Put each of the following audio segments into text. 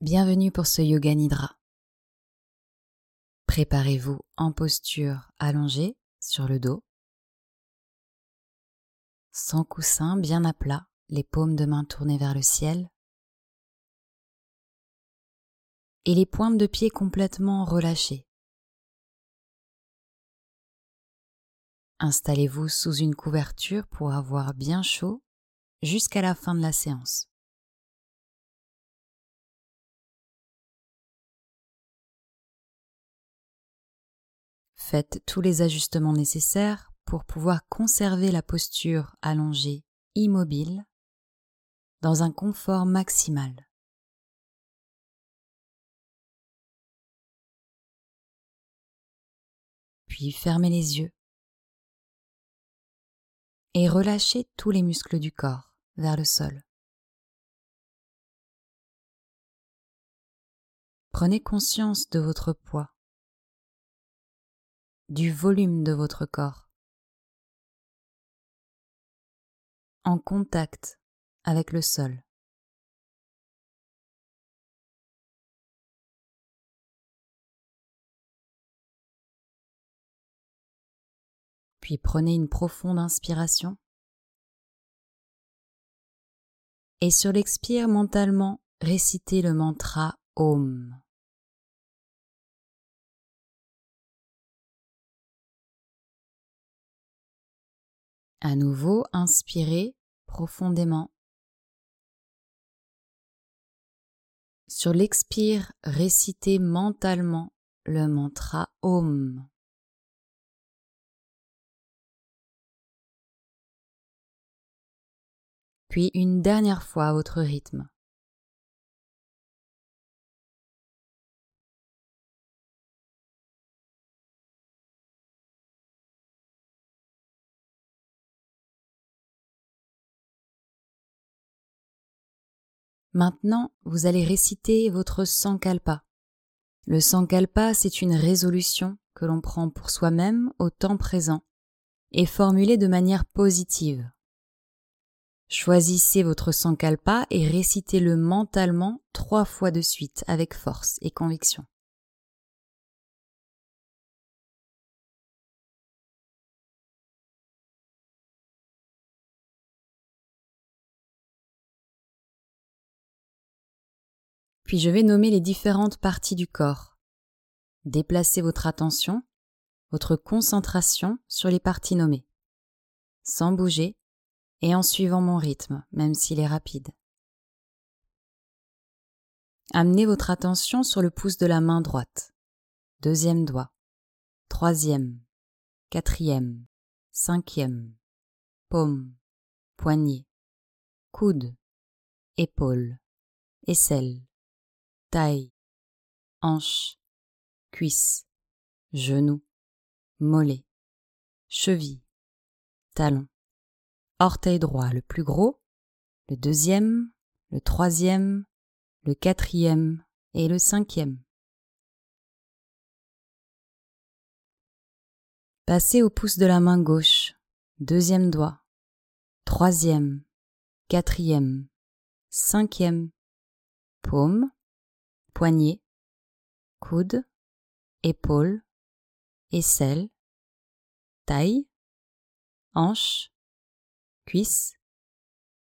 Bienvenue pour ce Yoga Nidra. Préparez-vous en posture allongée sur le dos, sans coussin, bien à plat, les paumes de main tournées vers le ciel et les pointes de pied complètement relâchées. Installez-vous sous une couverture pour avoir bien chaud jusqu'à la fin de la séance. Faites tous les ajustements nécessaires pour pouvoir conserver la posture allongée immobile dans un confort maximal. Puis fermez les yeux et relâchez tous les muscles du corps vers le sol. Prenez conscience de votre poids du volume de votre corps, en contact avec le sol. Puis prenez une profonde inspiration et sur l'expire mentalement récitez le mantra Om. À nouveau, inspirez profondément. Sur l'expire, récitez mentalement le mantra Om. Puis une dernière fois à votre rythme. Maintenant, vous allez réciter votre Sankalpa. Le Sankalpa, c'est une résolution que l'on prend pour soi-même au temps présent et formulée de manière positive. Choisissez votre Sankalpa et récitez-le mentalement trois fois de suite avec force et conviction. Puis je vais nommer les différentes parties du corps. Déplacez votre attention, votre concentration sur les parties nommées, sans bouger et en suivant mon rythme, même s'il est rapide. Amenez votre attention sur le pouce de la main droite, deuxième doigt, troisième, quatrième, cinquième, paume, poignet, coude, épaule, aisselle, taille, hanche, cuisse, genou, mollet, cheville, talon, orteil droit le plus gros, le deuxième, le troisième, le quatrième et le cinquième. Passez au pouce de la main gauche, deuxième doigt, troisième, quatrième, cinquième, paume, poignet, coude, épaule, aisselle, taille, hanche, cuisse,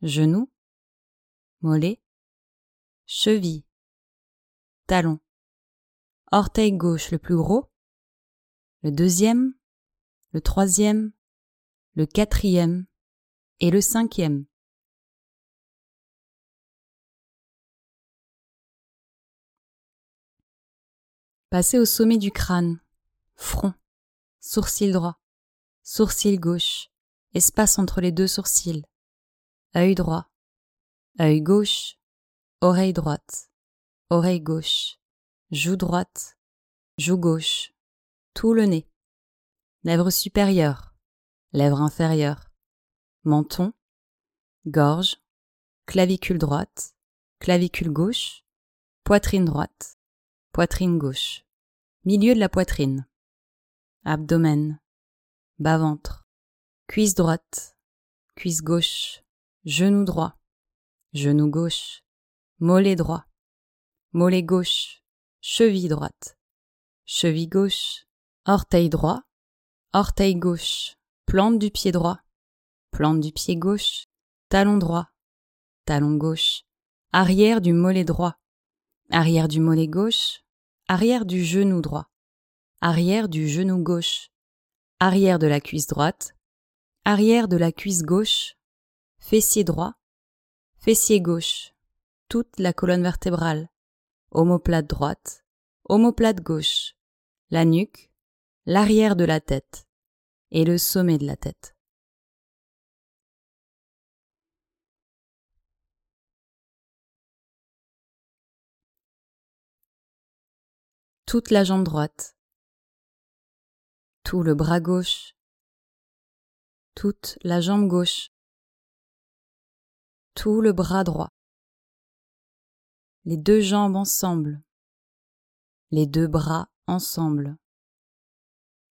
genou, mollet, cheville, talon, orteil gauche le plus gros, le deuxième, le troisième, le quatrième et le cinquième. Passez au sommet du crâne, front, sourcil droit, sourcil gauche, espace entre les deux sourcils, œil droit, œil gauche, oreille droite, oreille gauche, joue droite, joue gauche, tout le nez, lèvres supérieures, lèvres inférieures, menton, gorge, clavicule droite, clavicule gauche, poitrine droite, poitrine gauche, milieu de la poitrine, abdomen, bas-ventre, cuisse droite, cuisse gauche, genou droit, genou gauche, mollet droit, mollet gauche, cheville droite, cheville gauche, orteil droit, orteil gauche, plante du pied droit, plante du pied gauche, talon droit, talon gauche, arrière du mollet droit, arrière du mollet gauche, arrière du genou droit, arrière du genou gauche, arrière de la cuisse droite, arrière de la cuisse gauche, fessier droit, fessier gauche, toute la colonne vertébrale, omoplate droite, omoplate gauche, la nuque, l'arrière de la tête. Et le sommet de la tête. Toute la jambe droite, tout le bras gauche, toute la jambe gauche, tout le bras droit, les deux jambes ensemble, les deux bras ensemble,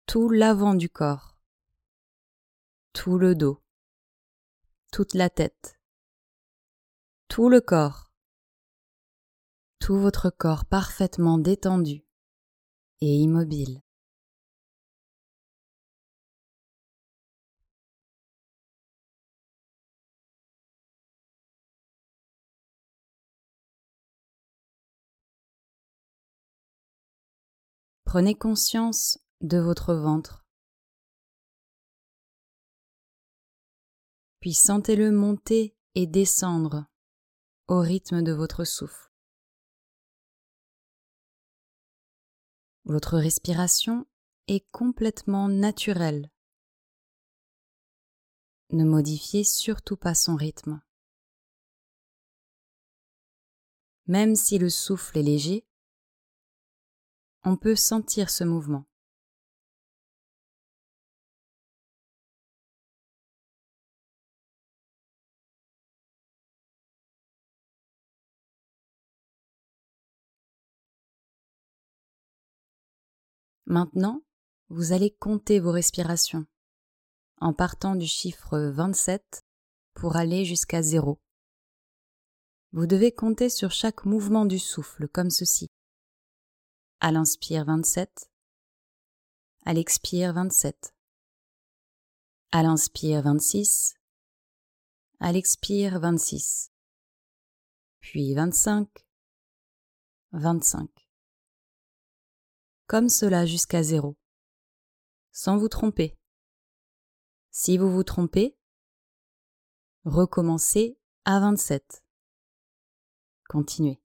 tout l'avant du corps, tout le dos, toute la tête, tout le corps, tout votre corps parfaitement détendu et immobile. Prenez conscience de votre ventre. Puis sentez-le monter et descendre au rythme de votre souffle. Votre respiration est complètement naturelle. Ne modifiez surtout pas son rythme. Même si le souffle est léger, on peut sentir ce mouvement. Maintenant, vous allez compter vos respirations en partant du chiffre 27 pour aller jusqu'à zéro. Vous devez compter sur chaque mouvement du souffle comme ceci. À l'inspire 27. À l'expire 27. À l'inspire 26. À l'expire 26. Puis 25. 25. Comme cela jusqu'à zéro. Sans vous tromper. Si vous vous trompez, recommencez à 27. Continuez.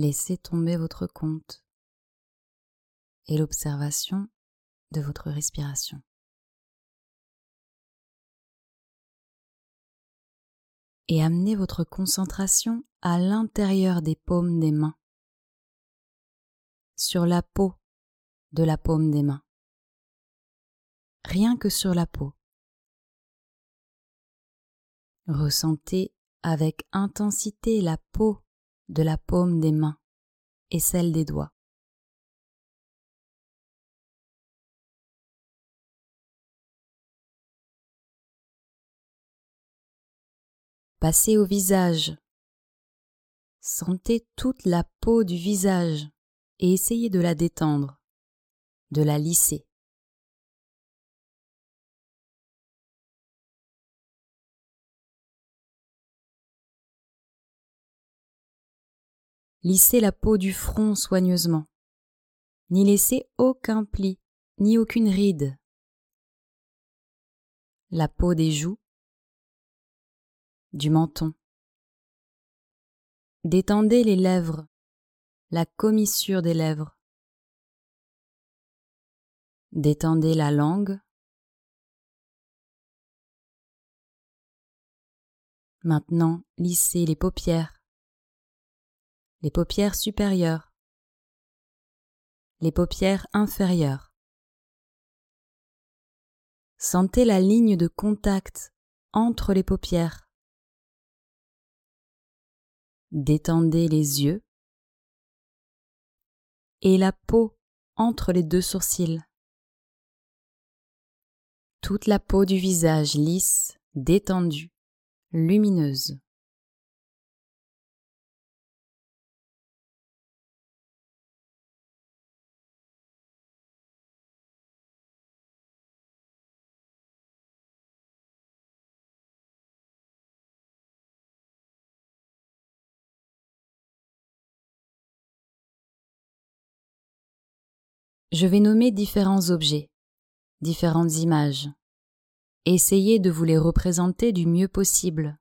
Laissez tomber votre compte et l'observation de votre respiration. Et amenez votre concentration à l'intérieur des paumes des mains, sur la peau de la paume des mains, rien que sur la peau. Ressentez avec intensité la peau de la paume des mains et celle des doigts. Passez au visage. Sentez toute la peau du visage et essayez de la détendre, de la lisser. Lissez la peau du front soigneusement. N'y laissez aucun pli, ni aucune ride. La peau des joues, du menton. Détendez les lèvres, la commissure des lèvres. Détendez la langue. Maintenant, lissez les paupières les paupières supérieures, les paupières inférieures. Sentez la ligne de contact entre les paupières. Détendez les yeux et la peau entre les deux sourcils. Toute la peau du visage lisse, détendue, lumineuse. Je vais nommer différents objets, différentes images. Essayez de vous les représenter du mieux possible.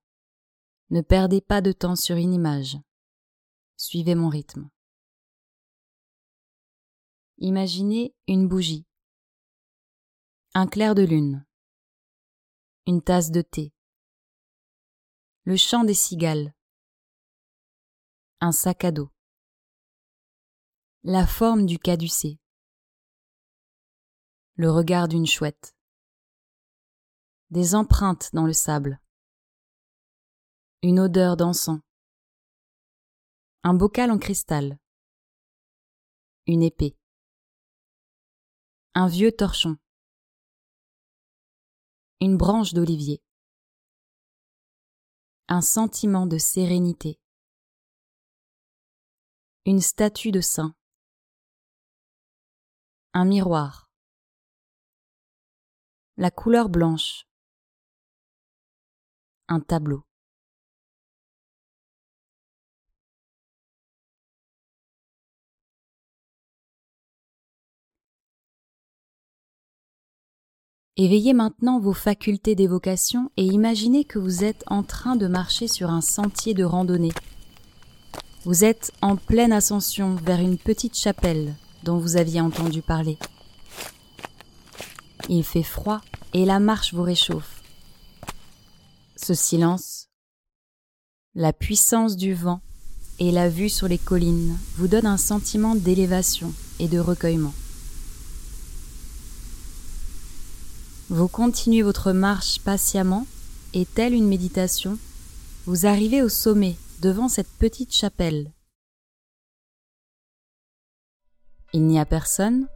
Ne perdez pas de temps sur une image. Suivez mon rythme. Imaginez une bougie, un clair de lune, une tasse de thé, le chant des cigales, un sac à dos, la forme du caducée, le regard d'une chouette. Des empreintes dans le sable. Une odeur d'encens. Un bocal en cristal. Une épée. Un vieux torchon. Une branche d'olivier. Un sentiment de sérénité. Une statue de saint. Un miroir la couleur blanche, un tableau. Éveillez maintenant vos facultés d'évocation et imaginez que vous êtes en train de marcher sur un sentier de randonnée. Vous êtes en pleine ascension vers une petite chapelle dont vous aviez entendu parler. Il fait froid et la marche vous réchauffe. Ce silence, la puissance du vent et la vue sur les collines vous donnent un sentiment d'élévation et de recueillement. Vous continuez votre marche patiemment et telle une méditation, vous arrivez au sommet devant cette petite chapelle. Il n'y a personne,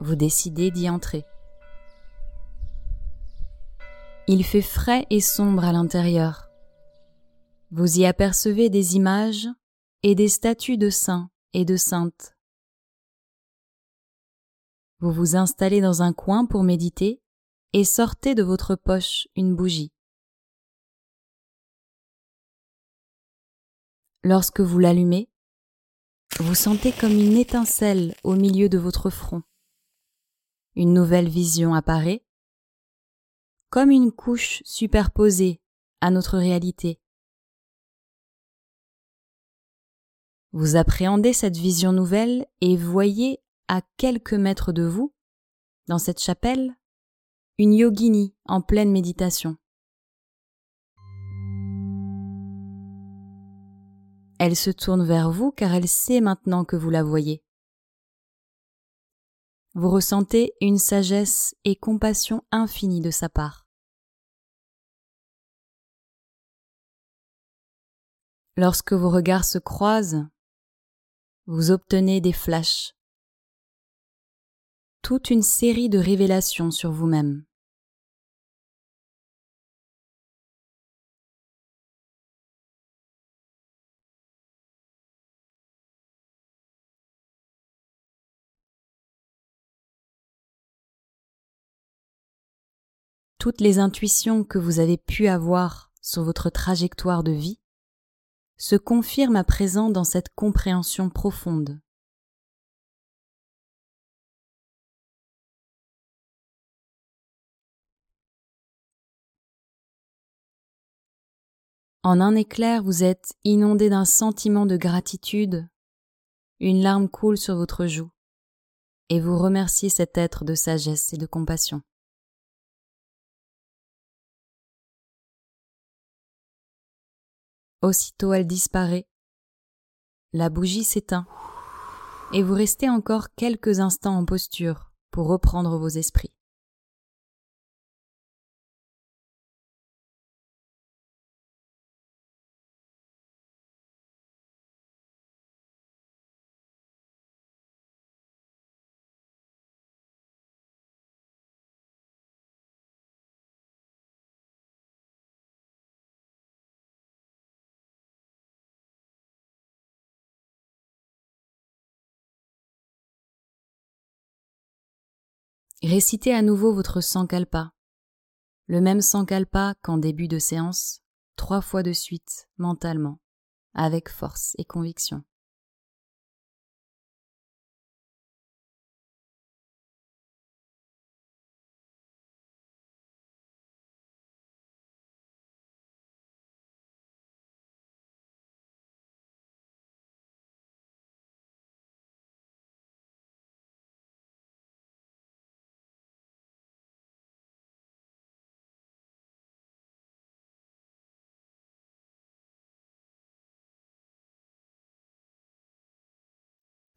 vous décidez d'y entrer. Il fait frais et sombre à l'intérieur. Vous y apercevez des images et des statues de saints et de saintes. Vous vous installez dans un coin pour méditer et sortez de votre poche une bougie. Lorsque vous l'allumez, vous sentez comme une étincelle au milieu de votre front. Une nouvelle vision apparaît comme une couche superposée à notre réalité. Vous appréhendez cette vision nouvelle et voyez à quelques mètres de vous, dans cette chapelle, une yogini en pleine méditation. Elle se tourne vers vous car elle sait maintenant que vous la voyez. Vous ressentez une sagesse et compassion infinie de sa part. Lorsque vos regards se croisent, vous obtenez des flashs, toute une série de révélations sur vous-même. toutes les intuitions que vous avez pu avoir sur votre trajectoire de vie se confirment à présent dans cette compréhension profonde. En un éclair, vous êtes inondé d'un sentiment de gratitude, une larme coule sur votre joue, et vous remerciez cet être de sagesse et de compassion. Aussitôt elle disparaît. La bougie s'éteint, et vous restez encore quelques instants en posture pour reprendre vos esprits. Récitez à nouveau votre sankalpa, le même sankalpa qu'en début de séance, trois fois de suite, mentalement, avec force et conviction.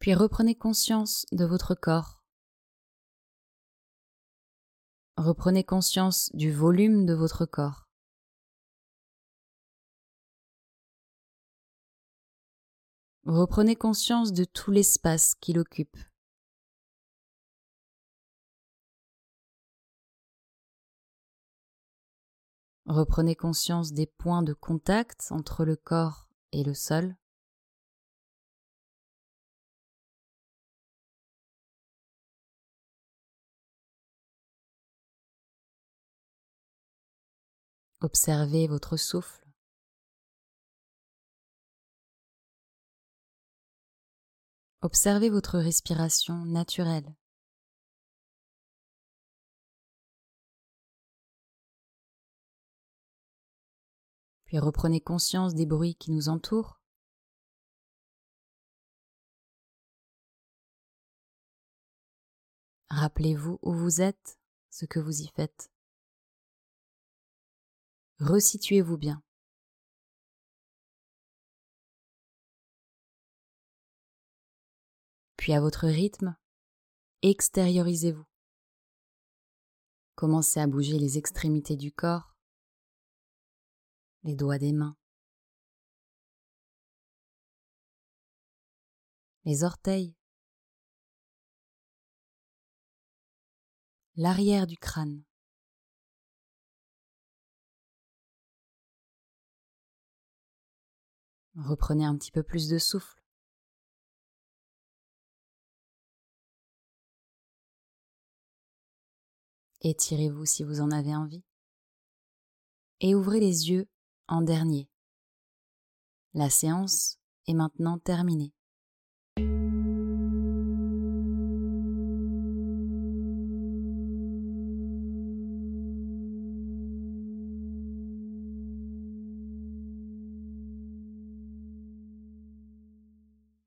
Puis reprenez conscience de votre corps. Reprenez conscience du volume de votre corps. Reprenez conscience de tout l'espace qu'il occupe. Reprenez conscience des points de contact entre le corps et le sol. Observez votre souffle. Observez votre respiration naturelle. Puis reprenez conscience des bruits qui nous entourent. Rappelez-vous où vous êtes, ce que vous y faites resituez-vous bien. Puis à votre rythme, extériorisez-vous. Commencez à bouger les extrémités du corps, les doigts des mains, les orteils, l'arrière du crâne. Reprenez un petit peu plus de souffle. Étirez-vous si vous en avez envie. Et ouvrez les yeux en dernier. La séance est maintenant terminée.